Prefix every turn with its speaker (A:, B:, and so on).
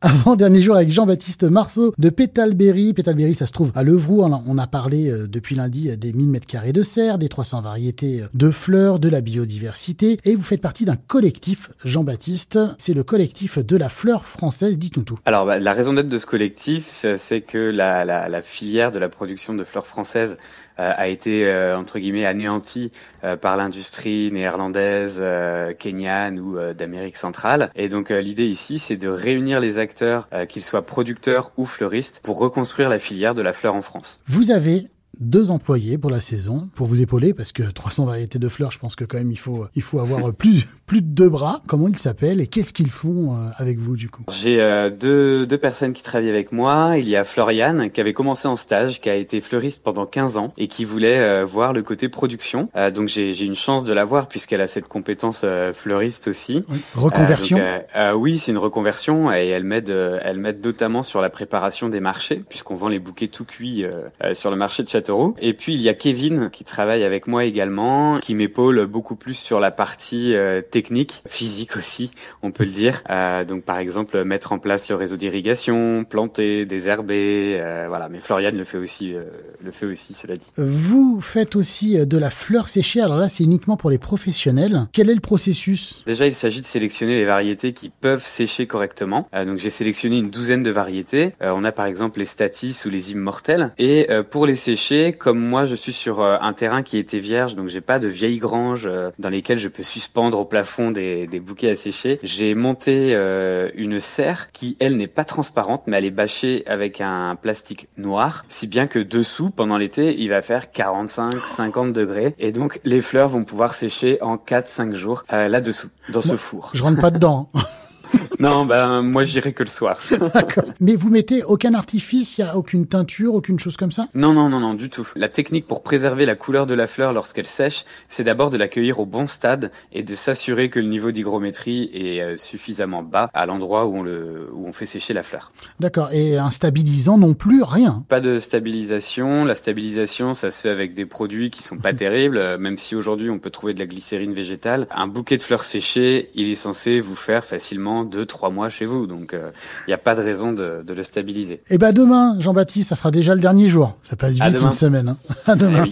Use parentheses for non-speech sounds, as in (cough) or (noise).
A: Avant dernier jour avec Jean-Baptiste Marceau de Pétalberry. Pétalberry, ça se trouve à Levroux. On a parlé euh, depuis lundi des 1000 mètres carrés de serre, des 300 variétés de fleurs, de la biodiversité. Et vous faites partie d'un collectif, Jean-Baptiste. C'est le collectif de la fleur française. Dites-nous tout.
B: Alors, bah, la raison d'être de ce collectif, c'est que la, la, la, filière de la production de fleurs françaises euh, a été, euh, entre guillemets, anéantie par l'industrie néerlandaise, kenyane ou d'Amérique centrale. Et donc, l'idée ici, c'est de réunir les acteurs euh, qu'ils soient producteurs ou fleuristes, pour reconstruire la filière de la fleur en France.
A: Vous avez deux employés pour la saison pour vous épauler parce que 300 variétés de fleurs, je pense que quand même il faut il faut avoir (laughs) plus plus de deux bras. Comment ils s'appellent et qu'est-ce qu'ils font euh, avec vous du coup?
B: J'ai euh, deux deux personnes qui travaillent avec moi. Il y a Floriane qui avait commencé en stage, qui a été fleuriste pendant 15 ans et qui voulait euh, voir le côté production. donc j'ai j'ai une chance de la voir puisqu'elle a cette compétence fleuriste aussi.
A: Reconversion.
B: oui, c'est une reconversion et elle m'aide elle m'aide notamment sur la préparation des marchés puisqu'on vend les bouquets tout cuits sur le marché de Château et puis il y a Kevin qui travaille avec moi également, qui m'épaule beaucoup plus sur la partie euh, technique, physique aussi, on peut le dire. Euh, donc par exemple mettre en place le réseau d'irrigation, planter, désherber, euh, voilà. Mais Floriane le fait aussi, le fait aussi, cela dit.
A: Vous faites aussi de la fleur séchée. Alors là, c'est uniquement pour les professionnels. Quel est le processus?
B: Déjà, il s'agit de sélectionner les variétés qui peuvent sécher correctement. donc j'ai sélectionné une douzaine de variétés. on a par exemple les statis ou les immortels. Et pour les sécher comme moi, je suis sur euh, un terrain qui était vierge, donc j'ai pas de vieilles granges euh, dans lesquelles je peux suspendre au plafond des, des bouquets à sécher. J'ai monté euh, une serre qui, elle, n'est pas transparente, mais elle est bâchée avec un plastique noir, si bien que dessous, pendant l'été, il va faire 45, 50 degrés, et donc les fleurs vont pouvoir sécher en 4-5 jours là-dessous, dans ce four.
A: Je rentre pas dedans. (laughs)
B: Non, ben moi j'irai que le soir. (laughs)
A: Mais vous mettez aucun artifice, il y a aucune teinture, aucune chose comme ça?
B: Non, non, non, non, du tout. La technique pour préserver la couleur de la fleur lorsqu'elle sèche, c'est d'abord de l'accueillir au bon stade et de s'assurer que le niveau d'hygrométrie est euh, suffisamment bas à l'endroit où on le où on fait sécher la fleur.
A: D'accord. Et un stabilisant non plus, rien.
B: Pas de stabilisation. La stabilisation, ça se fait avec des produits qui sont pas (laughs) terribles, euh, même si aujourd'hui on peut trouver de la glycérine végétale. Un bouquet de fleurs séchées, il est censé vous faire facilement deux, trois mois chez vous. Donc, il euh, n'y a pas de raison de, le stabiliser.
A: Et eh ben demain, Jean-Baptiste, ça sera déjà le dernier jour. Ça passe vite une semaine. Hein. (laughs) À demain. Eh